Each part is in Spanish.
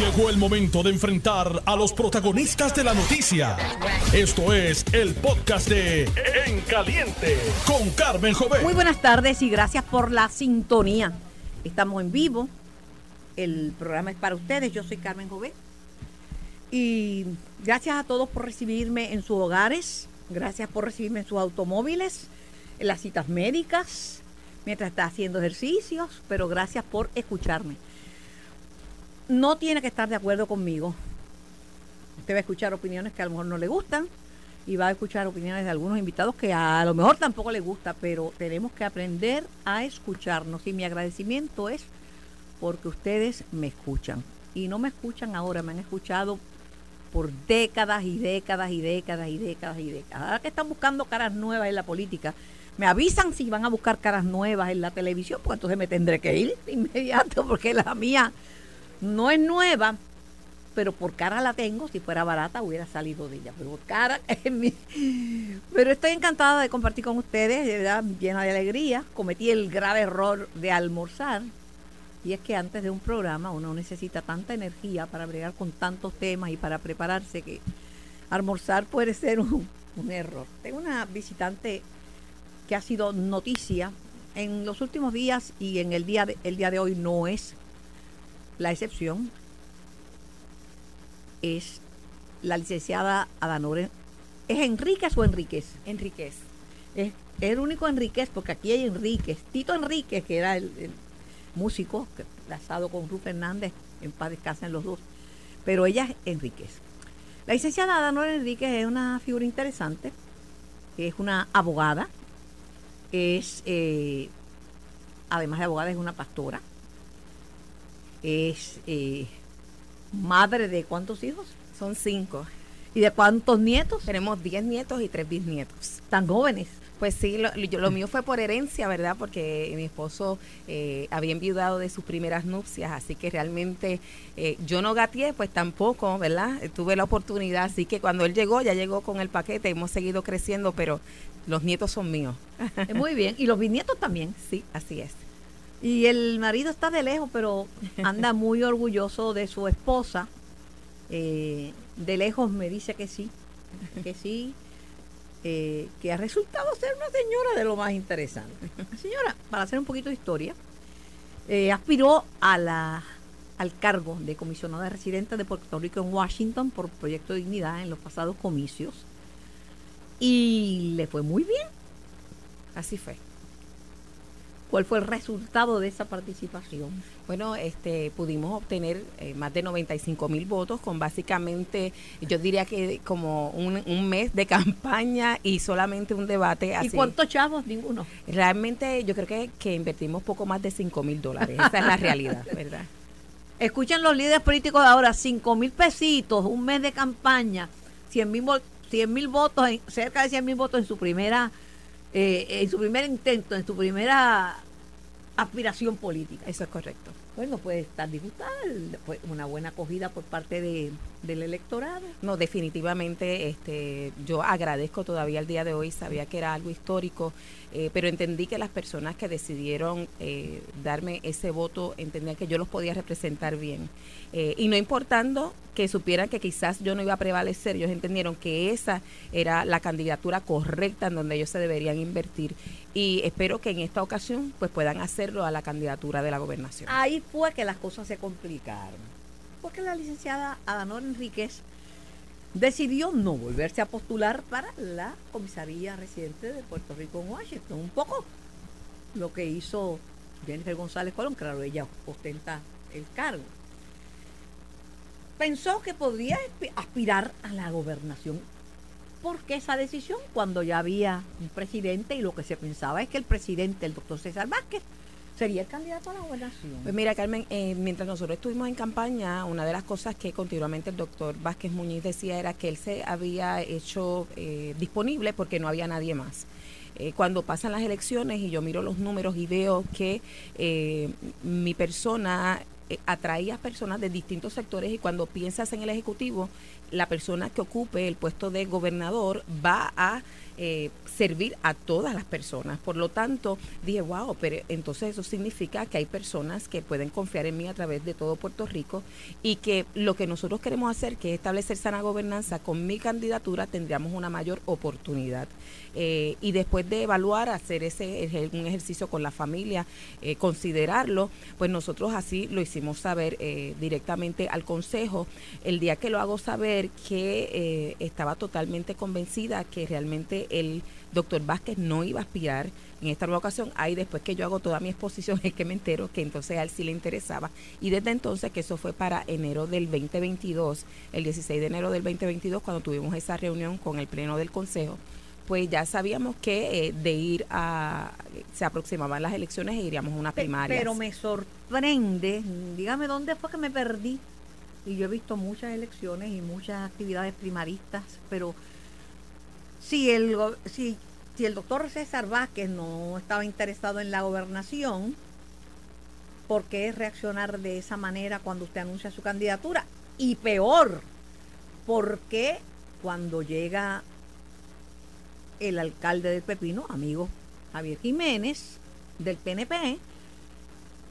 Llegó el momento de enfrentar a los protagonistas de la noticia. Esto es el podcast de En Caliente con Carmen Jovet. Muy buenas tardes y gracias por la sintonía. Estamos en vivo. El programa es para ustedes. Yo soy Carmen Jovet. Y gracias a todos por recibirme en sus hogares. Gracias por recibirme en sus automóviles, en las citas médicas, mientras está haciendo ejercicios. Pero gracias por escucharme no tiene que estar de acuerdo conmigo. Usted va a escuchar opiniones que a lo mejor no le gustan y va a escuchar opiniones de algunos invitados que a lo mejor tampoco le gusta, pero tenemos que aprender a escucharnos y mi agradecimiento es porque ustedes me escuchan y no me escuchan ahora, me han escuchado por décadas y décadas y décadas y décadas y décadas. Ahora que están buscando caras nuevas en la política, me avisan si van a buscar caras nuevas en la televisión, pues entonces me tendré que ir de inmediato porque la mía no es nueva, pero por cara la tengo. Si fuera barata hubiera salido de ella, pero por cara es mi... Pero estoy encantada de compartir con ustedes, de verdad, llena de alegría. Cometí el grave error de almorzar. Y es que antes de un programa uno necesita tanta energía para bregar con tantos temas y para prepararse que almorzar puede ser un, error. Tengo una visitante que ha sido noticia en los últimos días y en el día el día de hoy no es la excepción es la licenciada Adanore. ¿Es Enríquez o Enríquez? Enríquez. Es, el único Enríquez, porque aquí hay Enríquez. Tito Enríquez, que era el, músico casado con Ruth Fernández, en paz descansen los dos. Pero ella es Enríquez. La licenciada Adanore Enríquez es una figura interesante. Es una abogada. Es, eh, además de abogada, es una pastora es eh, madre de cuántos hijos? Son cinco. ¿Y de cuántos nietos? Tenemos diez nietos y tres bisnietos. ¿Tan jóvenes? Pues sí, lo, lo, mío fue por herencia, ¿verdad? Porque mi esposo eh, había enviudado de sus primeras nupcias, así que realmente eh, yo no gateé, pues tampoco, ¿verdad? Tuve la oportunidad, así que cuando él llegó, ya llegó con el paquete, hemos seguido creciendo, pero los nietos son míos. Muy bien, y los bisnietos también. Sí, así es. Y el marido está de lejos, pero anda muy orgulloso de su esposa. Eh, de lejos me dice que sí, que sí, eh, que ha resultado ser una señora de lo más interesante. señora, para hacer un poquito de historia, eh, aspiró a la, al cargo de comisionada residente de Puerto Rico en Washington por Proyecto Dignidad en los pasados comicios. Y le fue muy bien. Así fue. ¿Cuál fue el resultado de esa participación? Bueno, este, pudimos obtener eh, más de 95 mil votos con básicamente, yo diría que como un, mes de campaña y solamente un debate. ¿Y cuántos chavos? Ninguno. Realmente yo creo que, que invertimos poco más de 5 mil dólares. Esa es la realidad, ¿verdad? Escuchen los líderes políticos de ahora, 5 mil pesitos, un mes de campaña, 100 mil votos, cerca de 100 mil votos en su primera eh, en su primer intento, en su primera aspiración política. Eso es correcto. Bueno, puede estar disgustada, una buena acogida por parte de, del electorado. No, definitivamente, este, yo agradezco todavía el día de hoy, sabía que era algo histórico, eh, pero entendí que las personas que decidieron eh, darme ese voto entendían que yo los podía representar bien. Eh, y no importando que supieran que quizás yo no iba a prevalecer, ellos entendieron que esa era la candidatura correcta en donde ellos se deberían invertir. Y espero que en esta ocasión pues puedan hacerlo a la candidatura de la gobernación. Ahí fue que las cosas se complicaron. Porque la licenciada Adanor Enríquez decidió no volverse a postular para la comisaría residente de Puerto Rico en Washington. Un poco lo que hizo Jennifer González Colón, claro, ella ostenta el cargo. Pensó que podría aspirar a la gobernación. ¿Por qué esa decisión? Cuando ya había un presidente y lo que se pensaba es que el presidente, el doctor César Vázquez, sería el candidato a la gobernación. Pues mira, Carmen, eh, mientras nosotros estuvimos en campaña, una de las cosas que continuamente el doctor Vázquez Muñiz decía era que él se había hecho eh, disponible porque no había nadie más. Eh, cuando pasan las elecciones y yo miro los números y veo que mi persona atraía personas de distintos sectores y cuando piensas en el Ejecutivo, la persona que ocupe el puesto de gobernador va a eh, servir a todas las personas. Por lo tanto, dije, wow, pero entonces eso significa que hay personas que pueden confiar en mí a través de todo Puerto Rico y que lo que nosotros queremos hacer, que es establecer sana gobernanza, con mi candidatura tendríamos una mayor oportunidad. Eh, y después de evaluar, hacer ese un ejercicio con la familia, eh, considerarlo, pues nosotros así lo hicimos saber directamente al Consejo. El día que lo hago saber que estaba totalmente convencida que realmente el doctor Vázquez no iba a aspirar en esta nueva ocasión. Ahí después que yo hago toda mi exposición es que me entero que entonces a él sí le interesaba. Y desde entonces, que eso fue para enero del 2022, el 16 de enero del 2022, cuando tuvimos esa reunión con el Pleno del Consejo, pues ya sabíamos que eh, de ir a, se aproximaban las elecciones e iríamos a una primaria. Pero me sorprende, dígame dónde fue que me perdí. Y yo he visto muchas elecciones y muchas actividades primaristas, pero si el, si, si el doctor César Vázquez no estaba interesado en la gobernación, ¿por qué reaccionar de esa manera cuando usted anuncia su candidatura? Y peor, ¿por qué cuando llega el alcalde del Pepino, amigo Javier Jiménez, del PNP,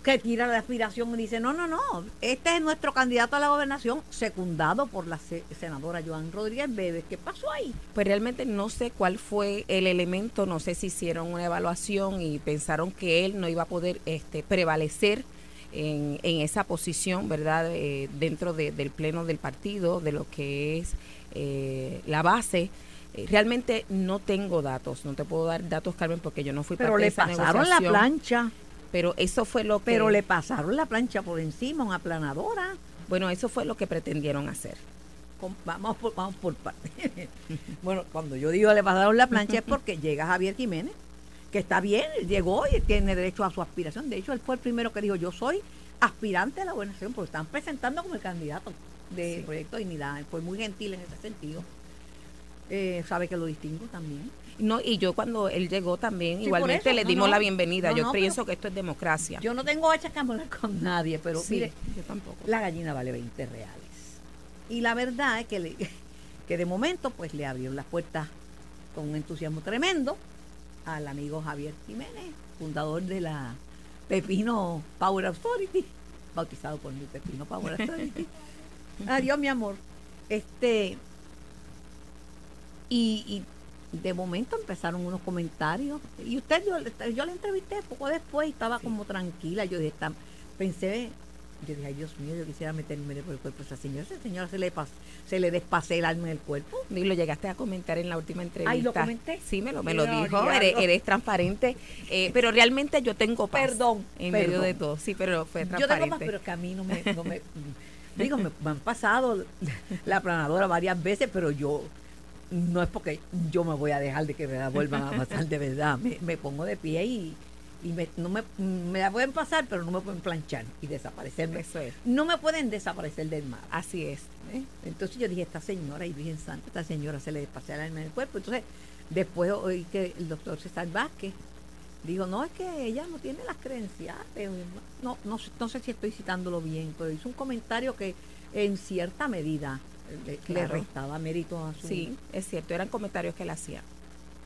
que tira la aspiración y dice, no, no, no, este es nuestro candidato a la gobernación, secundado por la senadora Joan Rodríguez Bebe. ¿Qué pasó ahí? Pues realmente no sé cuál fue el elemento, no sé si hicieron una evaluación y pensaron que él no iba a poder este, prevalecer en, en esa posición, ¿verdad?, eh, dentro del pleno del partido, de lo que es eh, la base eh, realmente no tengo datos, no te puedo dar datos, Carmen, porque yo no fui Pero le pasaron la plancha. Pero eso fue lo que... Pero le pasaron la plancha por encima, una aplanadora. Bueno, eso fue lo que pretendieron hacer. vamos por, vamos por partes. bueno, cuando yo digo le pasaron la plancha es porque llega Javier Jiménez, que está bien, llegó y tiene derecho a su aspiración. De hecho, él fue el primero que dijo, yo soy aspirante a la gobernación, porque están presentando como el candidato del Proyecto de Dignidad. Fue muy gentil en ese sentido. Eh, sabe que lo distingo también. No, y yo cuando él llegó también, igualmente le dimos la bienvenida. yo pienso que esto es democracia. Yo no tengo que con nadie, pero mire, yo tampoco. La gallina vale 20 reales. Y la verdad es que, le, que de momento pues le abrieron las puertas con un entusiasmo tremendo al amigo Javier Jiménez, fundador de la Pepino Power Authority, bautizado por mi Pepino Power Authority. Adiós, mi amor. Este, y, de momento empezaron unos comentarios. Y usted, yo, yo la entrevisté poco después y estaba como tranquila. Yo dije, pensé, yo dije, ay Dios mío, yo quisiera meterme por el cuerpo a esa señora. Esa señora se le, se le despase el alma en el cuerpo. Y lo llegaste a comentar en la última entrevista. Ay, lo comenté. Sí, me lo, me lo dijo. Eres, transparente. Eh, pero realmente yo tengo paz. Perdón. En medio de todo. Sí, pero fue transparente. Yo tengo paz, pero que a mí no me. No me digo, me, me han pasado la planadora varias veces, pero yo no es porque yo me voy a dejar de que me la vuelvan a pasar de verdad. Me, pongo de pie y, y me, no me, me, la pueden pasar, pero no me pueden planchar y desaparecerme. Eso es. No me pueden desaparecer del mar. Así es. ¿eh? Entonces yo dije, esta señora, y Virgen Santa, esta señora se le pasea el alma en el cuerpo. Entonces, después oí que el doctor César Vázquez dijo, no, es que ella no tiene las credenciales. No, no, no sé si estoy citándolo bien, pero hizo un comentario que en cierta medida le, restaba mérito a su... Sí, es cierto, eran comentarios que él hacía.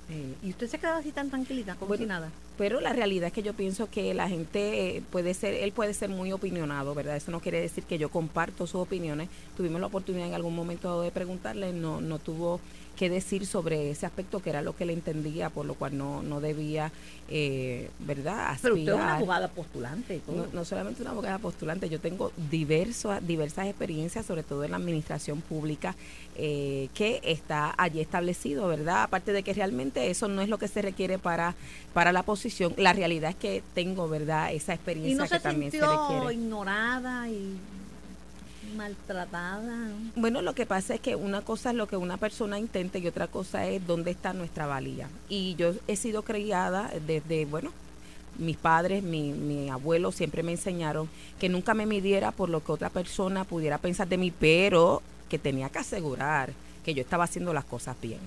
Eh, y usted se quedaba así tan tranquilita, como si nada. Pero la realidad es que yo pienso que la gente eh, puede ser, él puede ser muy opinionado, ¿verdad? Eso no quiere decir que yo comparto sus opiniones. Tuvimos la oportunidad en algún momento de preguntarle, no, no tuvo qué decir sobre ese aspecto que era lo que le entendía, por lo cual no, no debía, eh, ¿verdad? Aspirar. Pero usted es una abogada postulante. No, solamente una abogada postulante, yo tengo diversas, diversas experiencias, sobre todo en la administración pública, eh, que está allí establecido, ¿verdad? Aparte de que realmente eso no es lo que se requiere para, para la posición, la realidad es que tengo, ¿verdad? Esa experiencia que también se requiere. ignorada y maltratada. Bueno, lo que pasa es que una cosa es lo que una persona intenta y otra cosa es dónde está nuestra valía. Y yo he sido criada desde, bueno, mis padres, mi, mi abuelo siempre me enseñaron que nunca me midiera por lo que otra persona pudiera pensar de mí, pero que tenía que asegurar que yo estaba haciendo las cosas bien.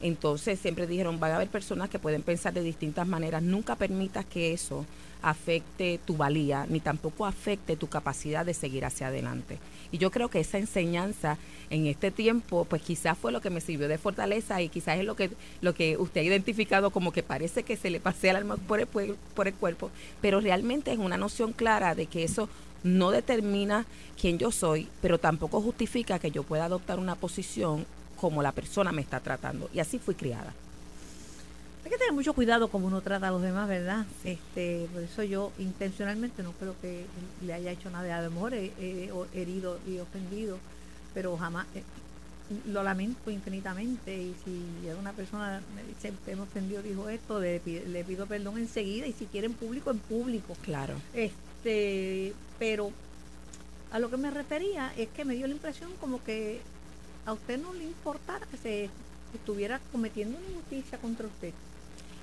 Entonces siempre dijeron, van a haber personas que pueden pensar de distintas maneras, nunca permitas que eso afecte tu valía, ni tampoco afecte tu capacidad de seguir hacia adelante. Y yo creo que esa enseñanza en este tiempo, pues quizás fue lo que me sirvió de fortaleza y quizás es lo que, lo que usted ha identificado como que parece que se le pasea el alma por el, por el cuerpo, pero realmente es una noción clara de que eso no determina quién yo soy, pero tampoco justifica que yo pueda adoptar una posición como la persona me está tratando. Y así fui criada. Hay que tener mucho cuidado como uno trata a los demás, ¿verdad? Este, por eso yo intencionalmente no creo que le haya hecho nada. A lo mejor he, herido y ofendido, pero jamás eh, lo lamento infinitamente. Y si una persona me dice, usted me ofendió, dijo esto, le, le pido perdón enseguida. Y si quiere en público, en público. Claro. Este, pero a lo que me refería es que me dio la impresión como que a usted no le importara que se estuviera cometiendo una injusticia contra usted.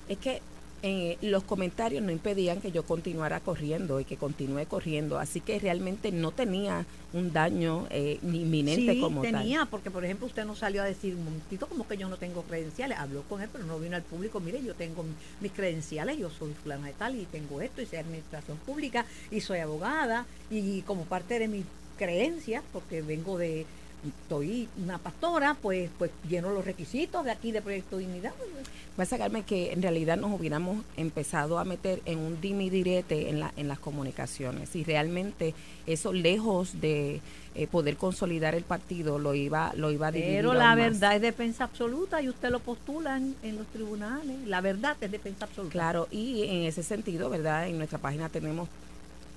Es que eh, los comentarios no impedían que yo continuara corriendo y que continúe corriendo, así que realmente no tenía un daño eh, inminente sí, como tenía, porque por ejemplo usted no salió a decir un momentito como que yo no tengo credenciales, habló con él, pero no vino al público, mire, yo tengo mis credenciales, yo soy fulana de tal y tengo esto y soy administración pública y soy abogada y como parte de mi creencia, porque vengo de estoy una pastora, pues pues lleno los requisitos de aquí de Proyecto Dignidad. Va a sacarme que en realidad nos hubiéramos empezado a meter en un dimidirete en, la, en las comunicaciones y realmente eso lejos de eh, poder consolidar el partido lo iba lo iba a dividir Pero la verdad es defensa absoluta y usted lo postula en, en, los tribunales. La verdad es defensa absoluta. Claro, y en ese sentido, ¿verdad? En nuestra página tenemos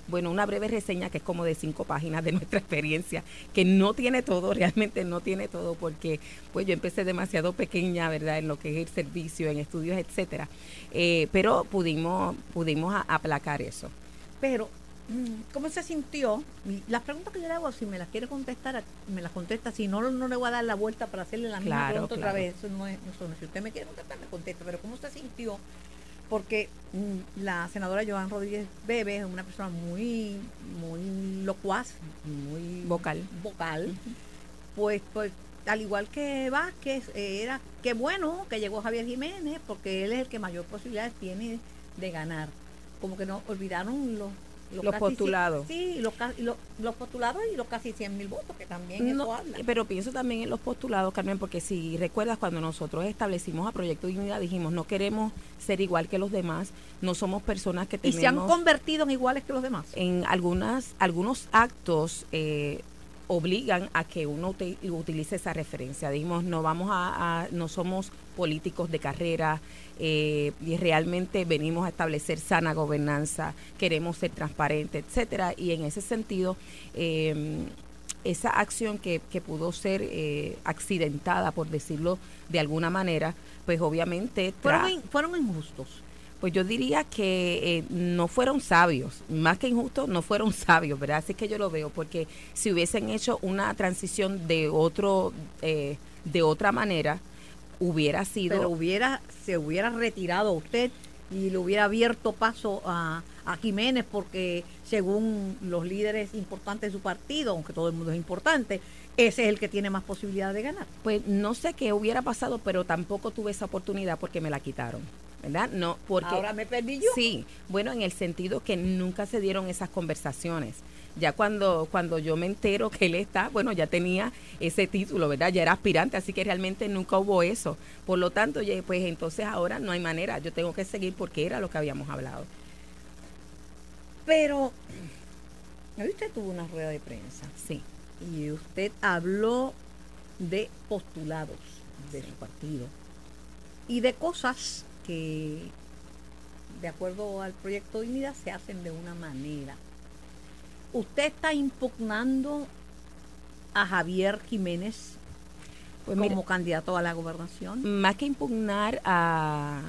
bueno, una breve reseña que es como de cinco páginas de nuestra experiencia, que no tiene todo, realmente no tiene todo, porque pues yo empecé demasiado pequeña, ¿verdad?, en lo que es el servicio, en estudios, etcétera. Eh, pero pudimos, pudimos aplacar eso. Pero, mm, ¿cómo se sintió? Las preguntas que yo le hago, si me las quiere contestar, me las contesta. Si no, no le voy a dar la vuelta para hacerle la misma pregunta otra vez. Eso no es, eso no, si usted me quiere contestar, me contesta. Pero, ¿cómo se sintió porque mm, la senadora Joan Rodríguez Bebe es una persona muy, muy locuaz, muy vocal. vocal. Pues, pues al igual que Vázquez, era que bueno que llegó Javier Jiménez, porque él es el que mayor posibilidades tiene de ganar. Como que no olvidaron los los, postulados. Sí, los, los, postulados y los casi 100 mil votos, que también no, Pero pienso también en los postulados, Carmen, porque si recuerdas cuando nosotros establecimos a Proyecto Dignidad, dijimos, no queremos ser igual que los demás, no somos personas que tenemos... ¿Y se han convertido en iguales que los demás? En algunas, algunos actos... Eh, obligan a que uno utilice esa referencia. Dijimos, no vamos a, no somos políticos de carrera eh, y realmente venimos a establecer sana gobernanza, queremos ser transparentes, etcétera. Y en ese sentido, em, esa acción que, que pudo ser eh, accidentada, por decirlo de alguna manera, pues obviamente... Fueron, fueron injustos pues yo diría que eh, no fueron sabios, más que injustos, no fueron sabios, ¿verdad? Así que yo lo veo, porque si hubiesen hecho una transición de otro, eh, de otra manera, hubiera sido... Pero hubiera, se hubiera retirado usted y le hubiera abierto paso a, a Jiménez porque según los líderes importantes de su partido, aunque todo el mundo es importante, ese es el que tiene más posibilidad de ganar. Pues no sé qué hubiera pasado, pero tampoco tuve esa oportunidad porque me la quitaron. ¿verdad? No, porque ahora me perdí yo. Sí, bueno, en el sentido que nunca se dieron esas conversaciones. Ya cuando cuando yo me entero que él está, bueno, ya tenía ese título, ¿verdad? Ya era aspirante, así que realmente nunca hubo eso. Por lo tanto, pues entonces ahora no hay manera, yo tengo que seguir porque era lo que habíamos hablado. Pero usted tuvo una rueda de prensa. Sí. Y usted habló de postulados de su partido y de cosas que, de acuerdo al proyecto Dignidad, se hacen de una manera. ¿Usted está impugnando a Javier Jiménez pues como candidato a la gobernación? Más que impugnar a,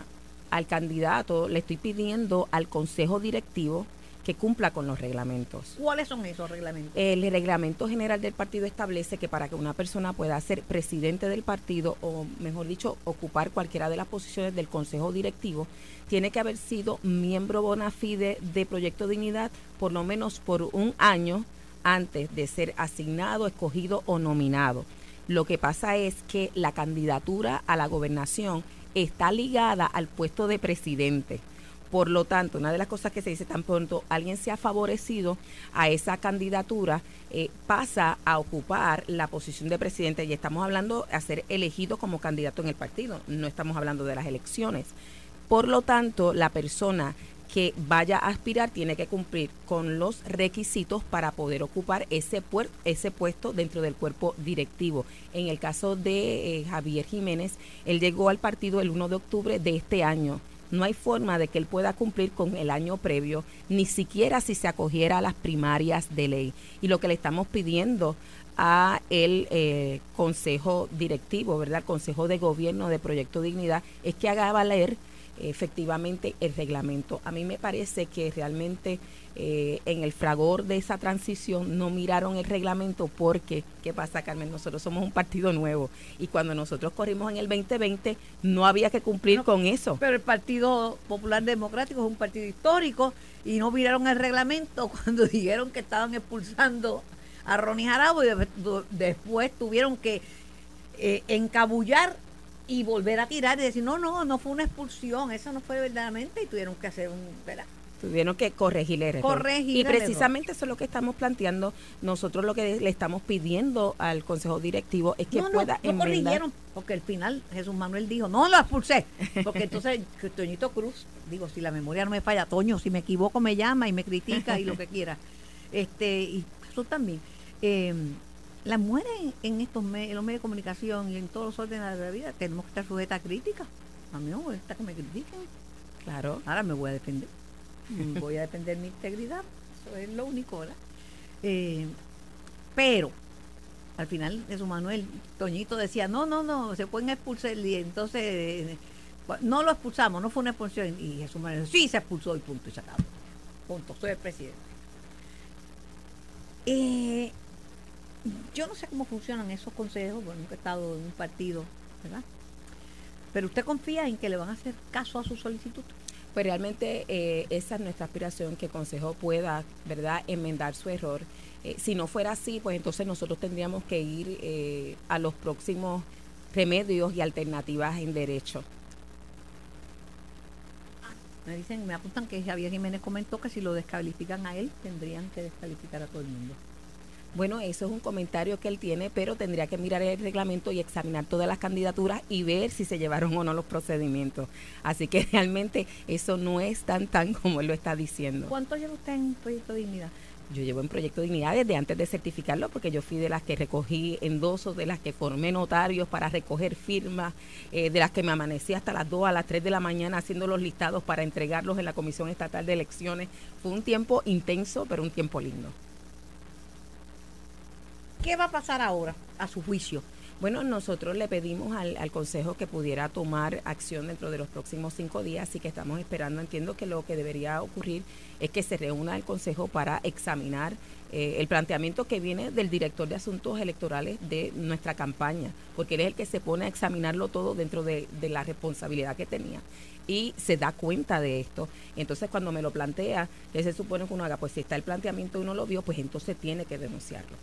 al candidato, le estoy pidiendo al Consejo Directivo que cumpla con los reglamentos. ¿Cuáles son esos reglamentos? El reglamento general del partido establece que para que una persona pueda ser presidente del partido o, mejor dicho, ocupar cualquiera de las posiciones del consejo directivo, tiene que haber sido miembro bona fide de Proyecto Dignidad por lo menos por un año antes de ser asignado, escogido o nominado. Lo que pasa es que la candidatura a la gobernación está ligada al puesto de presidente. Por lo tanto, una de las cosas que se dice tan pronto alguien se ha favorecido a esa candidatura, eh, pasa a ocupar la posición de presidente y estamos hablando de ser elegido como candidato en el partido, no estamos hablando de las elecciones. Por lo tanto, la persona que vaya a aspirar tiene que cumplir con los requisitos para poder ocupar ese, ese puesto dentro del cuerpo directivo. En el caso de eh, Javier Jiménez, él llegó al partido el 1 de octubre de este año no hay forma de que él pueda cumplir con el año previo, ni siquiera si se acogiera a las primarias de ley. Y lo que le estamos pidiendo a el eh, Consejo Directivo, ¿verdad? Consejo de Gobierno de Proyecto Dignidad, es que haga valer efectivamente el reglamento. A mí me parece que realmente eh, en el fragor de esa transición no miraron el reglamento porque, ¿qué pasa Carmen? Nosotros somos un partido nuevo y cuando nosotros corrimos en el 2020 no había que cumplir con eso. Pero el Partido Popular Democrático es un partido histórico y no miraron el reglamento cuando dijeron que estaban expulsando a Ronnie Jarabo y después tuvieron que eh, encabullar y volver a tirar y decir, no, no, no fue una expulsión, eso no fue verdaderamente y tuvieron que hacer un, ¿verdad? Tuvieron que corregir el error. y precisamente eso es lo que estamos planteando. Nosotros lo que le estamos pidiendo al Consejo Directivo es que pueda no, no corrigieron, porque al final Jesús Manuel dijo, no lo expulsé. Porque entonces Toñito Cruz, digo, si la memoria no me falla, Toño, si me equivoco me llama y me critica y lo que quiera. Este, y eso también. Eh, las mujeres en estos en los medios de comunicación y en todos los órdenes de la vida tenemos que estar sujetas a críticas. A mí no me gusta que me critiquen. Claro. Ahora me voy a defender. Voy a defender mi integridad. Eso es lo único, ¿verdad? Eh, pero al final Jesús Manuel Toñito decía, no, no, no, se pueden expulsar y entonces no lo expulsamos, no fue una expulsión. Y Jesús Manuel sí se expulsó y punto y se acabó. Punto, soy el presidente. Eh, yo no sé cómo funcionan esos consejos, porque nunca he estado en un partido, ¿verdad? Pero usted confía en que le van a hacer caso a su solicitud. Pues realmente eh, esa es nuestra aspiración, que el Consejo pueda, ¿verdad?, enmendar su error. Eh, si no fuera así, pues entonces nosotros tendríamos que ir eh, a los próximos remedios y alternativas en derecho. Me dicen, me apuntan que Javier Jiménez comentó que si lo descalifican a él, tendrían que descalificar a todo el mundo. Bueno, eso es un comentario que él tiene, pero tendría que mirar el reglamento y examinar todas las candidaturas y ver si se llevaron o no los procedimientos. Así que realmente eso no es tan tan como él lo está diciendo. ¿Cuánto lleva usted en Proyecto Dignidad? Yo llevo en Proyecto Dignidad desde antes de certificarlo, porque yo fui de las que recogí endosos, de las que formé notarios para recoger firmas, eh, de las que me amanecí hasta las 2 a las 3 de la mañana haciendo los listados para entregarlos en la Comisión Estatal de Elecciones. Fue un tiempo intenso, pero un tiempo lindo. ¿Qué va a pasar ahora, a su juicio? Bueno, nosotros le pedimos al, Consejo que pudiera tomar acción dentro de los próximos cinco días, así que estamos esperando. Entiendo que lo que debería ocurrir es que se reúna el Consejo para examinar eh, el planteamiento que viene del director de asuntos electorales de nuestra campaña, porque él es el que se pone a examinarlo todo dentro de, la responsabilidad que tenía y se da cuenta de esto. Entonces, cuando me lo plantea, ¿qué se supone que uno haga? Pues si está el planteamiento y uno lo vio, pues entonces tiene que denunciarlo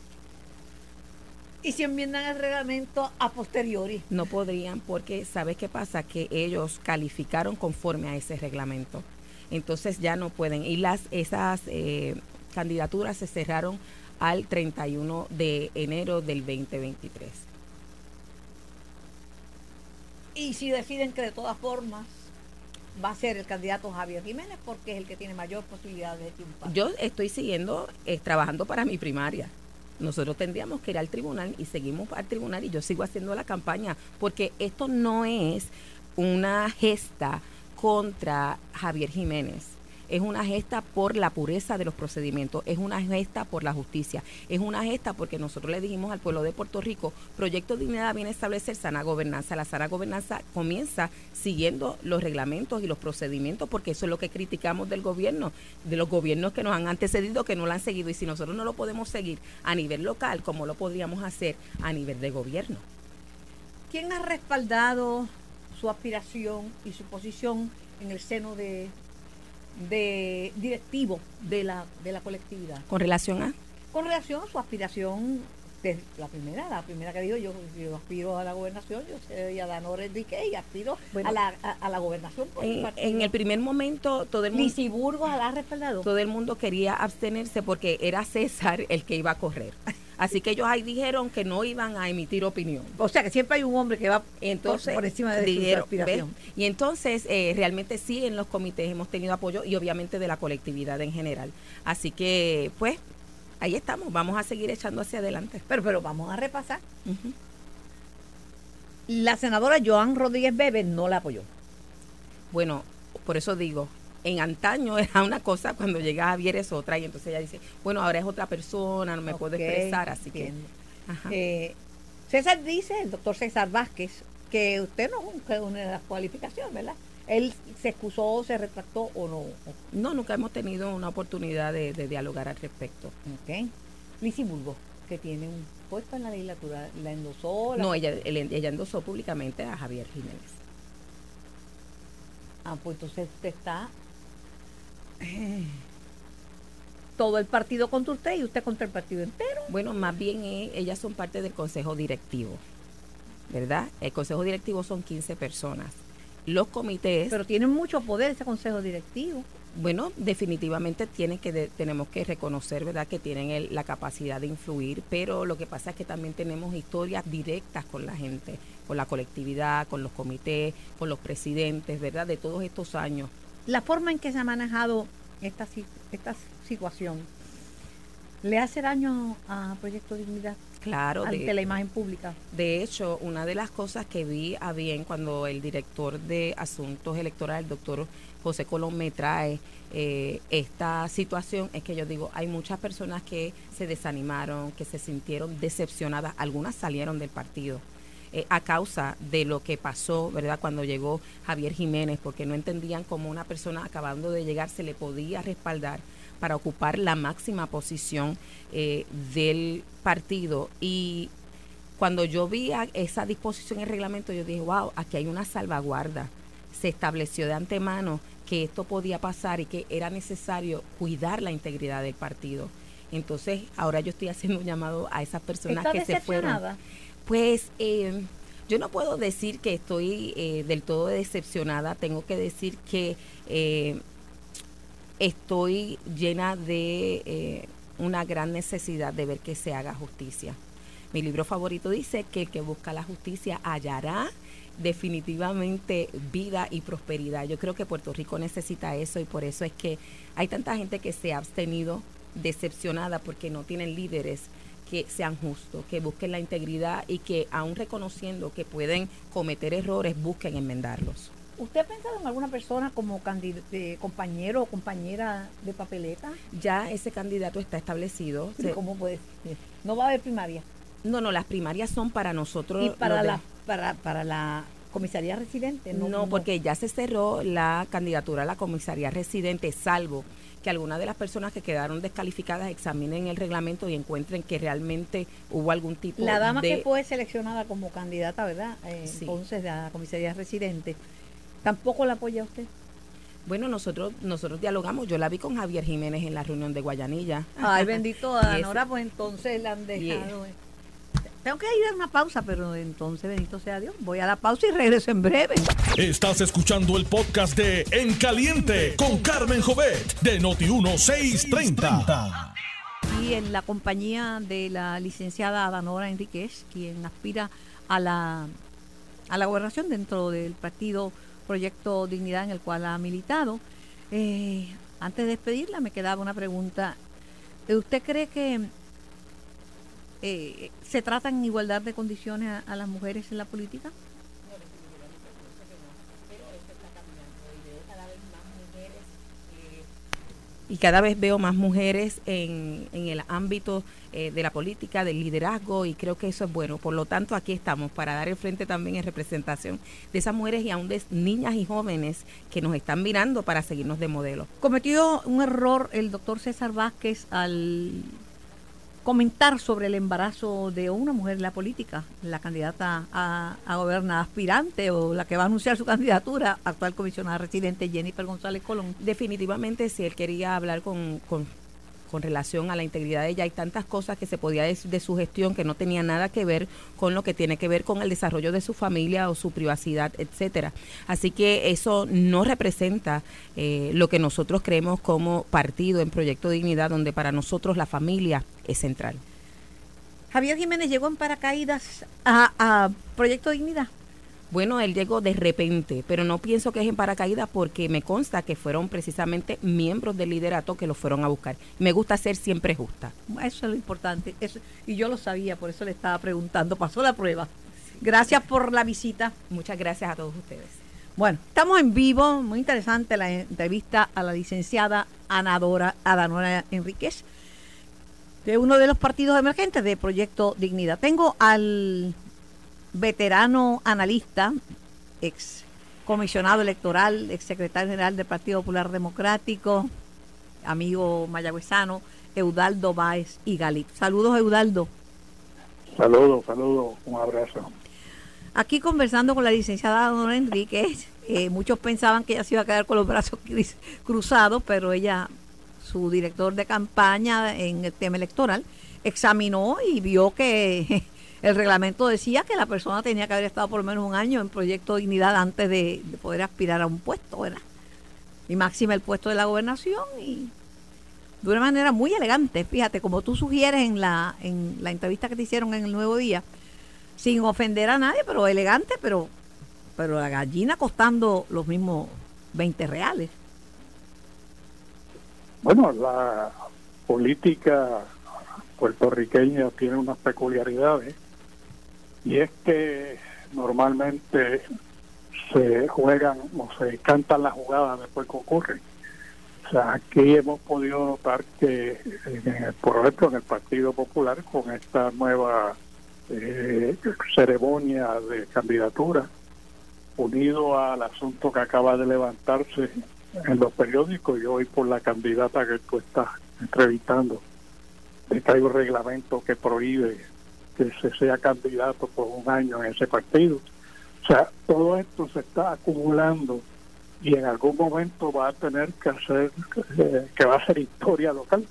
y si enmiendan el reglamento a posteriori. No podrían porque, ¿sabes qué pasa? Que ellos calificaron conforme a ese reglamento. Entonces ya no pueden. Y las esas eh, candidaturas se cerraron al 31 de enero del 2023. Y si deciden que de todas formas va a ser el candidato Javier Jiménez porque es el que tiene mayor posibilidad de triunfar. Yo estoy siguiendo, eh, trabajando para mi primaria nosotros tendríamos que ir al tribunal y seguimos al tribunal y yo sigo haciendo la campaña, porque esto no es una gesta contra Javier Jiménez es una gesta por la pureza de los procedimientos, es una gesta por la justicia, es una gesta porque nosotros le dijimos al pueblo de Puerto Rico, Proyecto Dignidad viene a establecer sana gobernanza. La sana gobernanza comienza siguiendo los reglamentos y los procedimientos, porque eso es lo que criticamos del gobierno, de los gobiernos que nos han antecedido, que no lo han seguido. Y si nosotros no lo podemos seguir a nivel local, ¿cómo lo podríamos hacer a nivel de gobierno? ¿Quién ha respaldado su aspiración y su posición en el seno de de directivo de la, de la colectividad. ¿Con relación a? Con relación a su aspiración desde la primera, la primera que digo yo, yo aspiro a la gobernación, yo soy Adanora Enrique y aspiro Bueno, a, la, a, a la gobernación por En, en el primer momento todo el mundo Burgos todo el mundo quería abstenerse porque era César el que iba a correr. Así que ellos ahí dijeron que no iban a emitir opinión. O sea que siempre hay un hombre que va Entonces, por, encima de dijeron, su aspiración. ¿ves? Y entonces, eh, realmente sí, en los comités hemos tenido apoyo y obviamente de la colectividad en general. Así que, pues, ahí estamos, vamos a seguir echando hacia adelante. Pero, pero vamos a repasar. La senadora Joan Rodríguez Bebe no la apoyó. Bueno, por eso digo, en antaño era una cosa, cuando llega Javier es otra, y entonces ella dice, bueno, ahora es otra persona, no me puedo expresar, así que... Ajá. Eh, César dice, el doctor César Vázquez, que usted no cumple una de las cualificaciones, ¿verdad? Él se excusó, se retractó o no. No, nunca hemos tenido una oportunidad de, de dialogar al respecto. Ok. Lisi Burgos, que tiene un puesto en la legislatura, la endosó. la- No, ella, ella endosó públicamente a Javier Jiménez. Ah, pues entonces usted está todo el partido contra usted y usted contra el partido entero. Bueno, más bien eh, ellas son parte del consejo directivo, ¿verdad? El consejo directivo son 15 personas. Los comités, Pero tiene mucho poder ese consejo directivo. bueno, definitivamente tienen que de- tenemos que reconocer, ¿verdad? Que tienen el- la capacidad de influir, pero lo que pasa es que también tenemos historias directas con la gente, con la colectividad, con los comités, con los presidentes, ¿verdad? De todos estos años. La forma en que se ha manejado esta, esta situación le hace daño a Proyecto Dignidad Claro, de- ante la imagen pública. De hecho, una de las cosas que vi a bien cuando el director de Asuntos Electorales, el doctor José Colón, me trae eh, esta situación, es que yo digo, hay muchas personas que se desanimaron, que se sintieron decepcionadas, algunas salieron del partido. Eh, a causa de lo que pasó, ¿verdad? Cuando llegó Javier Jiménez, porque no entendían cómo una persona acabando de llegar se le podía respaldar para ocupar la máxima posición eh, del partido. Y cuando yo vi a- esa disposición en el reglamento, yo dije, wow, aquí hay una salvaguarda. Se estableció de antemano que esto podía pasar y que era necesario cuidar la integridad del partido. Entonces, ahora yo estoy haciendo un llamado a esas personas ¿Está que se fueron. Pues eh, yo no puedo decir que estoy eh, del todo decepcionada, tengo que decir que eh, estoy llena de eh, una gran necesidad de ver que se haga justicia. Mi libro favorito dice que el que busca la justicia hallará definitivamente vida y prosperidad. Yo creo que Puerto Rico necesita eso y por eso es que hay tanta gente que se ha abstenido decepcionada porque no tienen líderes que sean justos, que busquen la integridad y que aún reconociendo que pueden cometer errores, busquen enmendarlos. ¿Usted ha pensado en alguna persona como compañero o compañera de papeleta? Ya ese candidato está establecido. ¿Y Se- ¿Cómo puede ser? No va a haber primaria. no, no, las primarias son para nosotros. Y para de- la, para, para la comisaría residente. No, No, porque ya se cerró la candidatura a la comisaría residente, salvo que algunas de las personas que quedaron descalificadas examinen el reglamento y encuentren que realmente hubo algún tipo La dama de... que fue seleccionada como candidata, ¿verdad? Eh, Sí. Entonces, de la comisaría residente, ¿tampoco la apoya usted? Bueno, nosotros nosotros dialogamos. Yo la vi con Javier Jiménez en la reunión de Guayanilla. Ay, bendito, Y ese- Nora, pues entonces la han dejado. Tengo que ir a una pausa, pero entonces, bendito sea Dios. Voy a la pausa y regreso en breve. Estás escuchando el podcast de En Caliente con Carmen Jovet de Noti1630. Y en la compañía de la licenciada Adanora Enríquez, quien aspira a la, a la gobernación dentro del partido Proyecto Dignidad en el cual ha militado. Eh, antes de despedirla, me quedaba una pregunta. ¿Usted cree que eh, se trata en igualdad de condiciones a, a las mujeres en la política? y cada vez veo más mujeres en, en el ámbito eh, de la política, del liderazgo, y creo que eso es bueno. Por lo tanto, aquí estamos para dar el frente también en representación de esas mujeres y aún de niñas y jóvenes que nos están mirando para seguirnos de modelo. Cometió un error el doctor César Vázquez al comentar sobre el embarazo de una mujer en la política, la candidata a, a gobernadora aspirante o la que va a anunciar su candidatura, actual comisionada residente Jennifer González Colón. Definitivamente, si él quería hablar con, con con relación a la integridad de ella. Hay tantas cosas que se podía decir de su gestión que no tenía nada que ver con lo que tiene que ver con el desarrollo de su familia o su privacidad, etcétera. Así que eso no representa eh, lo que nosotros creemos como partido en Proyecto Dignidad, donde para nosotros la familia es central. Javier Jiménez llegó en paracaídas a, a Proyecto Dignidad. Bueno, él llegó de repente, pero no pienso que es en paracaídas porque me consta que fueron precisamente miembros del liderato que lo fueron a buscar. Me gusta ser siempre justa. Eso es lo importante. Eso, y yo lo sabía, por eso le estaba preguntando. Pasó la prueba. Gracias por la visita. Muchas gracias a todos ustedes. Bueno, estamos en vivo. Muy interesante la entrevista a la licenciada Anadora Adanora Enríquez de uno de los partidos emergentes de Proyecto Dignidad. Tengo al veterano analista, ex comisionado electoral, ex secretario general del Partido Popular Democrático, amigo mayagüezano, Eudaldo Báez y Galip. Saludos, Eudaldo. Saludos, saludos, un abrazo. Aquí conversando con la licenciada Don Enríquez, eh, muchos pensaban que ella se iba a quedar con los brazos cruzados, pero ella, su director de campaña en el tema electoral, examinó y vio que el reglamento decía que la persona tenía que haber estado por lo menos un año en Proyecto Dignidad antes de, poder aspirar a un puesto, ¿verdad? Y máxima el puesto de la gobernación y de una manera muy elegante, fíjate, como tú sugieres en la, en la entrevista que te hicieron en el Nuevo Día, sin ofender a nadie, pero elegante, pero, pero la gallina costando los mismos 20 reales. Bueno, la política puertorriqueña tiene unas peculiaridades y es que normalmente se juegan o se cantan las jugadas después que ocurren. O sea, aquí hemos podido notar que, por ejemplo, en el Partido Popular, con esta nueva eh, ceremonia de candidatura, unido al asunto que acaba de levantarse en los periódicos y hoy por la candidata que tú estás entrevistando, de que un reglamento que prohíbe que se sea candidato por un año en ese partido. O sea, todo esto se está acumulando y en algún momento va a tener que hacer, eh, que va a ser historia local,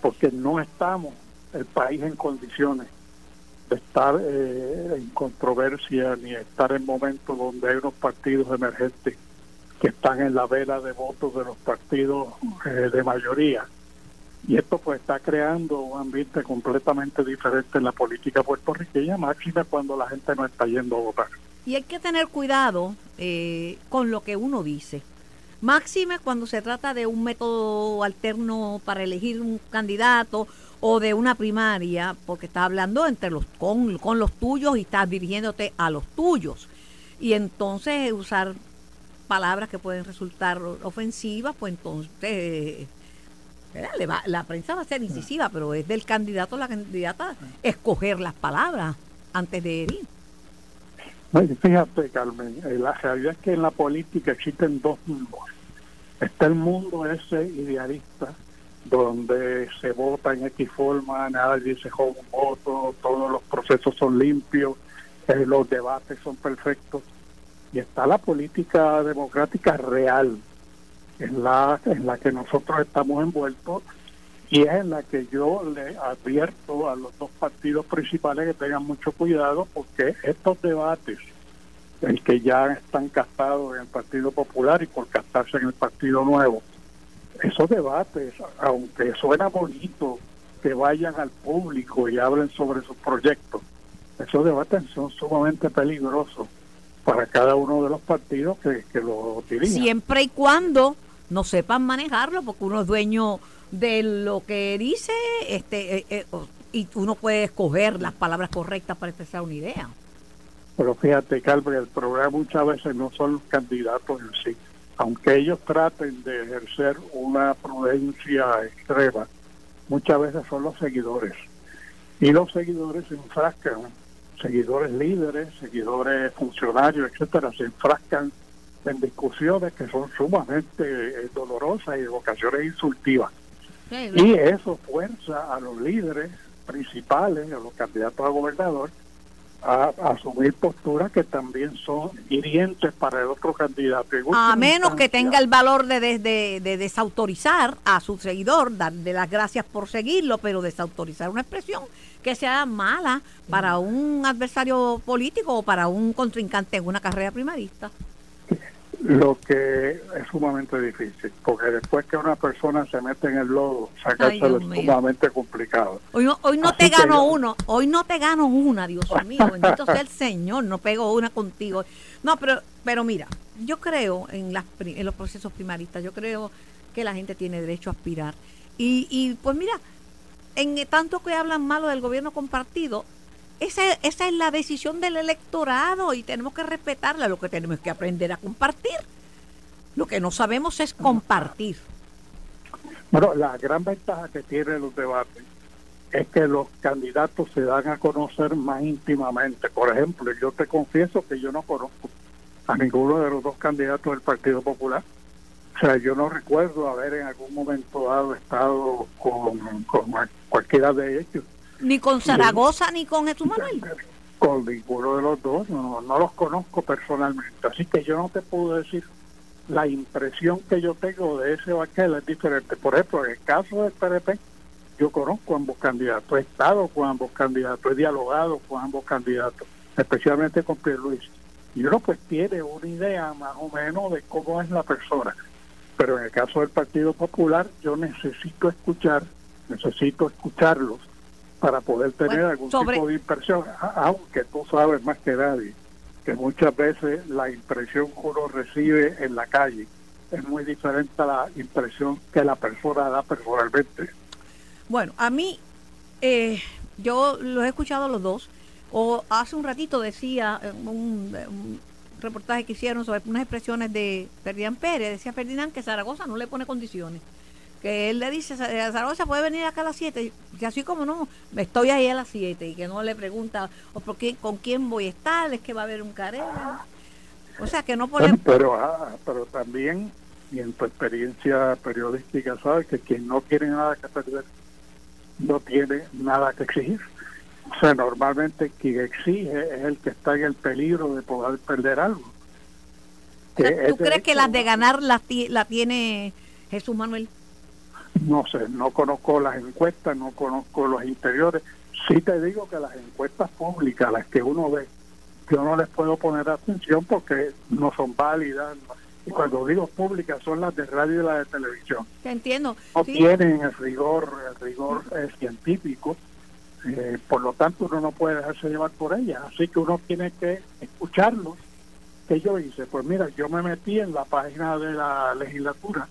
porque no estamos el país en condiciones de estar eh, en controversia ni estar en momentos donde hay unos partidos emergentes que están en la vela de votos de los partidos eh, de mayoría y esto pues está creando un ambiente completamente diferente en la política puertorriqueña, máxima cuando la gente no está yendo a votar. Y hay que tener cuidado eh, con lo que uno dice. Máxime cuando se trata de un método alterno para elegir un candidato o de una primaria, porque estás hablando entre los con, con los tuyos y estás dirigiéndote a los tuyos. Y entonces usar palabras que pueden resultar ofensivas, pues entonces la prensa va a ser incisiva, pero es del candidato o la candidata escoger las palabras antes de herir. Fíjate, Carmen, eh, la realidad es que en la política existen dos mundos. Está el mundo ese idealista, donde se vota en X forma, nadie se juega un voto, todos los procesos son limpios, eh, los debates son perfectos. Y está la política democrática real, en la, en la que nosotros estamos envueltos y es en la que yo le advierto a los dos partidos principales que tengan mucho cuidado porque estos debates, el que ya están castados en el Partido Popular y por castarse en el Partido Nuevo, esos debates, aunque suena bonito que vayan al público y hablen sobre sus proyectos, esos debates son sumamente peligrosos para cada uno de los partidos que, que lo dirigen. Siempre y cuando no sepan manejarlo, porque uno es dueño de lo que dice este eh, eh, y uno puede escoger las palabras correctas para expresar una idea. Pero fíjate, Calvin, el problema muchas veces no son los candidatos en sí. Aunque ellos traten de ejercer una prudencia extrema, muchas veces son los seguidores. Y los seguidores se enfrascan, seguidores líderes, seguidores funcionarios, etcétera, se enfrascan en discusiones que son sumamente eh, dolorosas y de vocaciones insultivas. y eso fuerza a los líderes principales, a los candidatos a gobernador, a, asumir posturas que también son hirientes para el otro candidato. A menos que tenga el valor de, de, de, desautorizar a su seguidor, darle las gracias por seguirlo, pero desautorizar una expresión que sea mala para un adversario político o para un contrincante en una carrera primarista. Lo que es sumamente difícil, porque después que una persona se mete en el lodo, sacárselo es sumamente complicado. Hoy no, hoy no te gano uno, hoy no te gano una, Dios mío, bendito sea el Señor, no pego una contigo. No, pero, pero mira, yo creo en, las, en los procesos primaristas, yo creo que la gente tiene derecho a aspirar. Y, y pues mira, en tanto que hablan malo del gobierno compartido, esa, esa es la decisión del electorado y tenemos que respetarla. Lo que tenemos que aprender a compartir. Lo que no sabemos es compartir. Bueno, la gran ventaja que tienen los debates es que los candidatos se dan a conocer más íntimamente. Por ejemplo, yo te confieso que yo no conozco a ninguno de los dos candidatos del Partido Popular. O sea, yo no recuerdo haber en algún momento dado estado con, con cualquiera de ellos. Ni con Zaragoza ni con Jesús Manuel. Con ninguno de los dos, no, no los conozco personalmente. Así que yo no te puedo decir la impresión que yo tengo de ese vaquero es diferente. Por ejemplo, en el caso del PDP, yo conozco a ambos candidatos, he estado con ambos candidatos, he dialogado con ambos candidatos, especialmente con Pierre Luis. Y uno pues tiene una idea más o menos de cómo es la persona. Pero en el caso del Partido Popular, yo necesito escuchar, necesito escucharlos para poder tener algún tipo de impresión, aunque tú sabes más que nadie que muchas veces la impresión que uno recibe en la calle es muy diferente a la impresión que la persona da personalmente. Bueno, a mí, eh, yo los he escuchado los dos, o hace un ratito decía un, un reportaje que hicieron sobre unas expresiones de Ferdinand Pérez, decía Ferdinand que Zaragoza no le pone condiciones que él le dice, Zaragoza puede venir acá a las 7, y así como no, estoy ahí a las 7, y que no le pregunta o por qué, con quién voy a estar, es que va a haber un careo. O sea, que no podemos... Pero, ah, pero también, y en tu experiencia periodística, sabes que quien no tiene nada que perder, no tiene nada que exigir. O sea, normalmente quien exige es el que está en el peligro de poder perder algo. ¿Tú crees que las de ganar las la tiene Jesús Manuel? No sé, no conozco las encuestas, no conozco los interiores. Sí te digo que las encuestas públicas, las que uno ve, yo no les puedo poner atención porque no son válidas. Y cuando digo públicas son las de radio y las de televisión. Te entiendo. No tienen el rigor, el rigor eh, científico. Eh, por lo tanto, uno no puede dejarse llevar por ellas. Así que uno tiene que escucharlos. ¿Qué yo hice? Pues mira, yo me metí en la página de la legislatura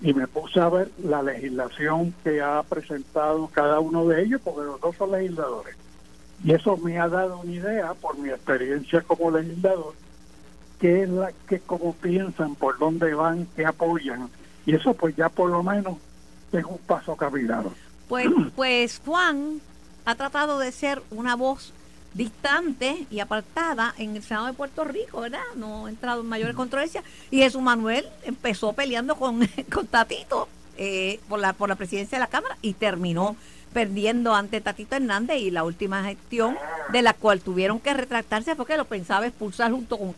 y me puse a ver la legislación que ha presentado cada uno de ellos, porque los dos son legisladores. Y eso me ha dado una idea, por mi experiencia como legislador, qué es la que cómo piensan, por dónde van, qué apoyan. Y eso pues ya por lo menos es un paso caminado. Pues, pues Juan ha tratado de ser una voz distante y apartada en el Senado de Puerto Rico, ¿verdad? No ha entrado en mayores controversias. Y Jesús Manuel empezó peleando con, con Tatito eh, por, la, por la presidencia de la Cámara y terminó perdiendo ante Tatito Hernández y la última gestión de la cual tuvieron que retractarse porque lo pensaba expulsar junto con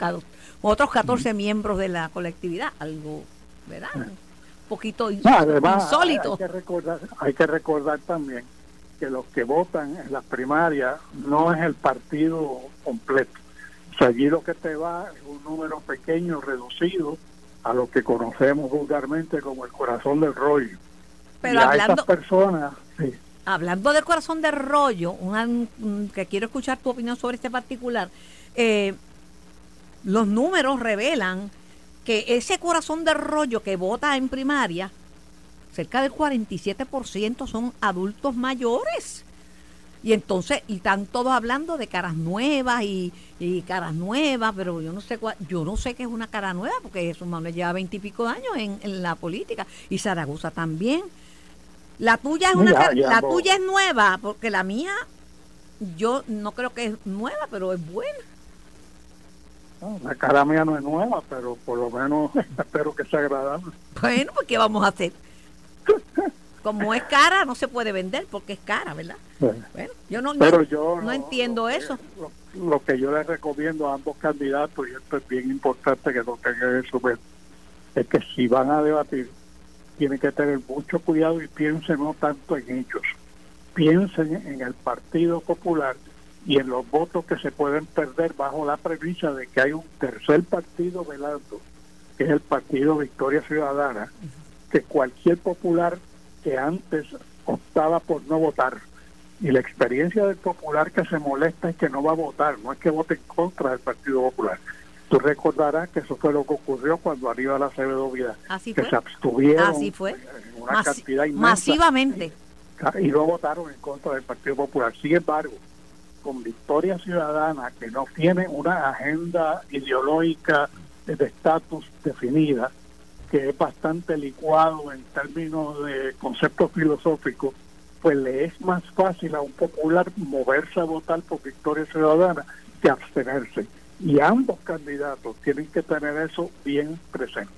otros 14 miembros de la colectividad, algo, ¿verdad? Un poquito insólito. Hay que recordar, hay que recordar también que los que votan en las primarias no es el partido completo. O sea, allí lo que te va es un número pequeño, reducido, a lo que conocemos vulgarmente como el corazón del rollo. Pero hablando, personas, hablando del corazón del rollo, una, que quiero escuchar tu opinión sobre este particular, eh, los números revelan que ese corazón del rollo que vota en primaria cerca del 47% son adultos mayores. Y entonces, y están todos hablando de caras nuevas y, caras nuevas, pero yo no sé cuál, yo no sé qué es una cara nueva, porque Jesús Manuel lleva veintipico años en, en, la política, y Zaragoza también. La tuya es una la tuya es nueva, porque la mía, yo no creo que es nueva, pero es buena. la cara mía no es nueva, pero por lo menos espero que sea agradable. Bueno, pues ¿qué vamos a hacer? Como es cara, no se puede vender porque es cara, ¿verdad? Bueno, yo no, no, entiendo eso. lo que yo les recomiendo a ambos candidatos, y esto es bien importante que lo tengan en su mente, es que si van a debatir, tienen que tener mucho cuidado y piensen no tanto en ellos, piensen en el Partido Popular y en los votos que se pueden perder bajo la premisa de que hay un tercer partido velando, que es el Partido Victoria Ciudadana, que cualquier popular que antes optaba por no votar, y la experiencia del popular que se molesta es que no va a votar, no es que vote en contra del Partido Popular. Tú recordarás que eso fue lo que ocurrió cuando arriba la Acevedo Vida, Así que fue. se abstuvieron Así fue. en una cantidad inmensa masivamente. y no votaron en contra del Partido Popular. Sin embargo, con Victoria Ciudadana, que no tiene una agenda ideológica de estatus definida, que es bastante licuado en términos de conceptos filosóficos, pues le es más fácil a un popular moverse a votar por Victoria Ciudadana que abstenerse. Y ambos candidatos tienen que tener eso bien presente.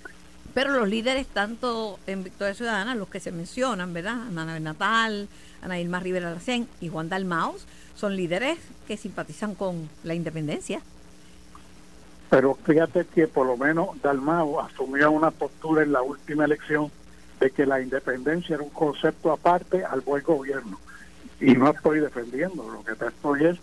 Pero los líderes, tanto en Victoria Ciudadana, los que se mencionan, ¿verdad? Ana Natal, Ana Irma Rivera Larcén y Juan Dalmaos, son líderes que simpatizan con la independencia. Pero fíjate que por lo menos Dalmao asumió una postura en la última elección de que la independencia era un concepto aparte al buen gobierno. Y no estoy defendiendo, lo que te estoy es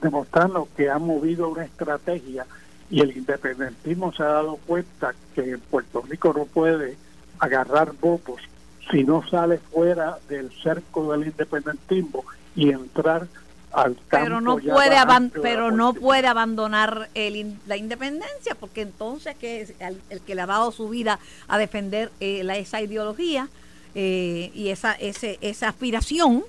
demostrando que ha movido una estrategia y el independentismo se ha dado cuenta que Puerto Rico no puede agarrar votos si no sale fuera del cerco del independentismo y entrar al campo Pero no puede pero no puede abandonar el la independencia, porque entonces que es el, el que le ha dado su vida a defender eh, la- esa ideología eh, y esa ese, esa aspiración,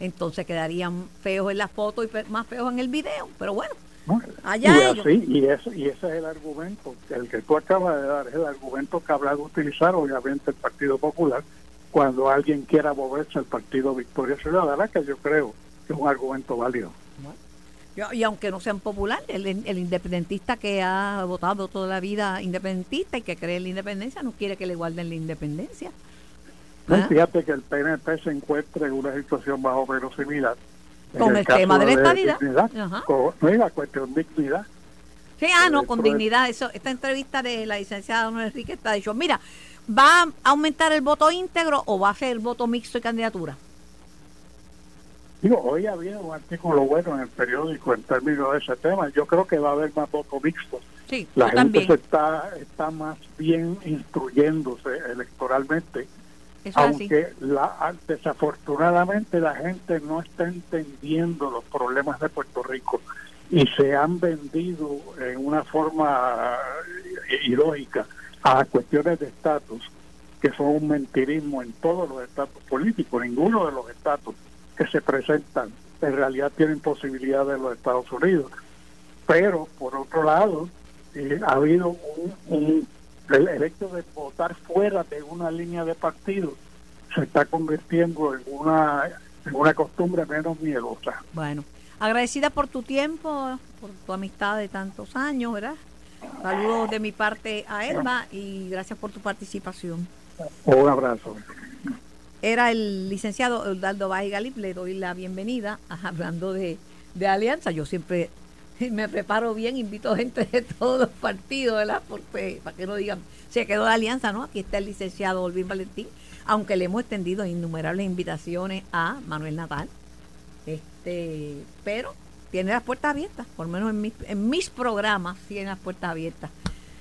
entonces quedarían feos en la foto y más feos en el video. Pero bueno, ¿no? Allá y, ellos. así, y, ese, y ese es el argumento, que el que tú acabas de dar es el argumento que habrá de utilizar obviamente el Partido Popular cuando alguien quiera moverse al Partido Victoria Ciudadana, que yo creo es un argumento válido. Y aunque no sean populares, el, el independentista que ha votado toda la vida independentista y que cree en la independencia no quiere que le guarden la independencia. ¿no? Ah. Fíjate que el PNP se encuentra en una situación más o menos similar. Con el tema de la con- no, y la cuestión de dignidad. Sí, ah, no, Pero con es- dignidad. Eso, esta entrevista de la licenciada Don Enrique está dicho, mira, ¿va a aumentar el voto íntegro o va a ser el voto mixto y candidatura? Digo, hoy había un artículo bueno en el periódico en términos de ese tema. Yo creo que va a haber más votos mixtos. Sí, La gente también. se está, está más bien instruyéndose electoralmente, Eso así. aunque la, desafortunadamente la gente no está entendiendo los problemas de Puerto Rico y se han vendido en una forma eh, ilógica a cuestiones de estatus que son un mentirismo en todos los estatus políticos. Ninguno de los estatus que se presentan en realidad tienen posibilidad de los Estados Unidos. Pero, por otro lado, eh, ha habido un, un- el, el hecho de votar fuera de una línea de partido se está convirtiendo en una en una costumbre menos miedosa. Bueno, agradecida por tu tiempo, por tu amistad de tantos años, ¿verdad? Saludos de mi parte a Elba y gracias por tu participación. Un abrazo. Era el licenciado Eudaldo Valle Galip, le doy la bienvenida hablando de, de alianza. Yo siempre me preparo bien, invito gente de todos los partidos, ¿verdad? Porque, para que no digan, se quedó de alianza, ¿no? Aquí está el licenciado Olvin Valentín, aunque le hemos extendido innumerables invitaciones a Manuel Natal. Este, pero tiene las puertas abiertas, por lo menos en mis, en mis programas tiene las puertas abiertas.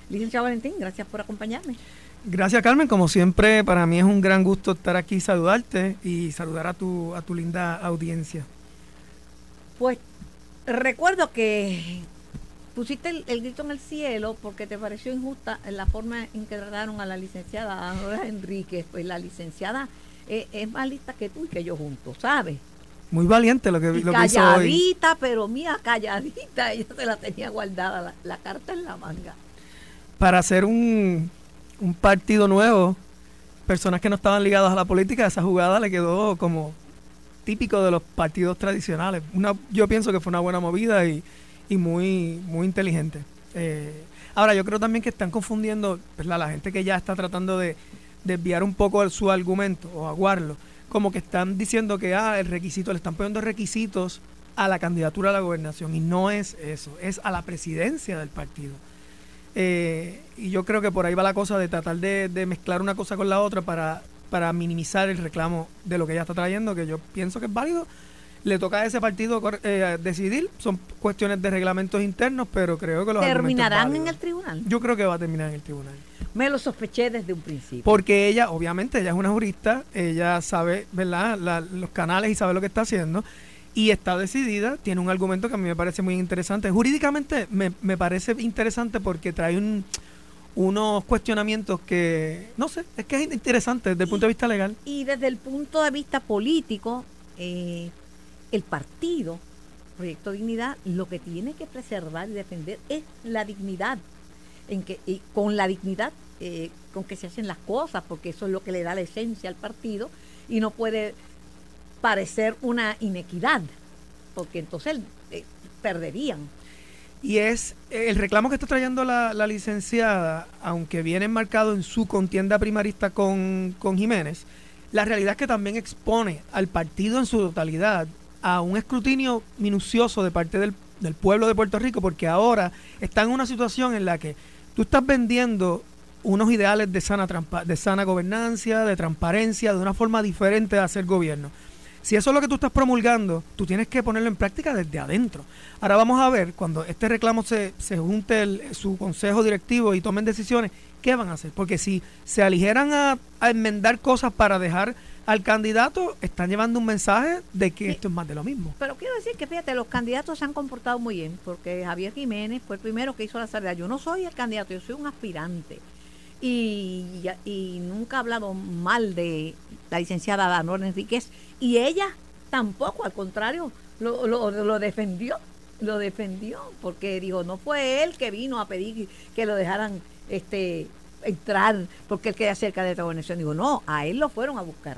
Licenciado Valentín, gracias por acompañarme. Gracias Carmen, como siempre para mí es un gran gusto estar aquí saludarte y saludar a tu, a tu linda audiencia. Pues recuerdo que pusiste el, el grito en el cielo porque te pareció injusta la forma en que trataron a la licenciada Aurora Enríquez. Pues la licenciada eh, es más lista que tú y que yo juntos, ¿sabes? Muy valiente lo que, Y lo que hizo hoy. calladita, pero mía, calladita. Ella se la tenía guardada, la, la carta en la manga. Para hacer un, un partido nuevo, personas que no estaban ligadas a la política, esa jugada le quedó como típico de los partidos tradicionales. Una, yo pienso que fue una buena movida y, y muy, muy inteligente. Eh, ahora, yo creo también que están confundiendo la gente que ya está tratando de desviar un poco su argumento o aguarlo, como que están diciendo que ah, el requisito, le están poniendo requisitos a la candidatura a la gobernación y no es eso, es a la presidencia del partido. Eh, y yo creo que por ahí va la cosa de tratar de, de mezclar una cosa con la otra para, para minimizar el reclamo de lo que ella está trayendo, que yo pienso que es válido. Le toca a ese partido eh, decidir, son cuestiones de reglamentos internos, pero creo que los ¿Terminarán en el tribunal? Yo creo que va a terminar en el tribunal. Me lo sospeché desde un principio. Porque ella, obviamente, ella es una jurista, ella sabe, ¿verdad?, La- los canales y sabe lo que está haciendo. Y está decidida, tiene un argumento que a mí me parece muy interesante. Jurídicamente me, me parece interesante porque trae un- unos cuestionamientos que, no sé, es que es interesante desde el punto de vista legal. Y desde el punto de vista político, eh, el partido, Proyecto Dignidad, lo que tiene que preservar y defender es la dignidad, en que, y con la dignidad eh, con que se hacen las cosas, porque eso es lo que le da la esencia al partido y no puede parecer una inequidad, porque entonces eh, perderían. Y es el reclamo que está trayendo la, la licenciada, aunque viene enmarcado en su contienda primarista con, con Jiménez, la realidad es que también expone al partido en su totalidad a un escrutinio minucioso de parte del, del pueblo de Puerto Rico, porque ahora está en una situación en la que tú estás vendiendo unos ideales de sana, de sana gobernancia, de transparencia, de una forma diferente de hacer gobierno. Si eso es lo que tú estás promulgando, tú tienes que ponerlo en práctica desde adentro. Ahora vamos a ver, cuando este reclamo se, se junte el- su consejo directivo y tomen decisiones, ¿qué van a hacer? Porque si se aligeran a, a enmendar cosas para dejar al candidato, están llevando un mensaje de que Sí. esto es más de lo mismo. Pero quiero decir que fíjate, los candidatos se han comportado muy bien, porque Javier Jiménez fue el primero que hizo la salida. Yo no soy el candidato, yo soy un aspirante. Y, y nunca ha hablado mal de la licenciada Danor Enríquez. Y ella tampoco, al contrario, lo, defendió. Lo defendió, porque dijo, no fue él que vino a pedir que lo dejaran este entrar porque él queda cerca de esta gobernación. Digo, no, a él lo fueron a buscar.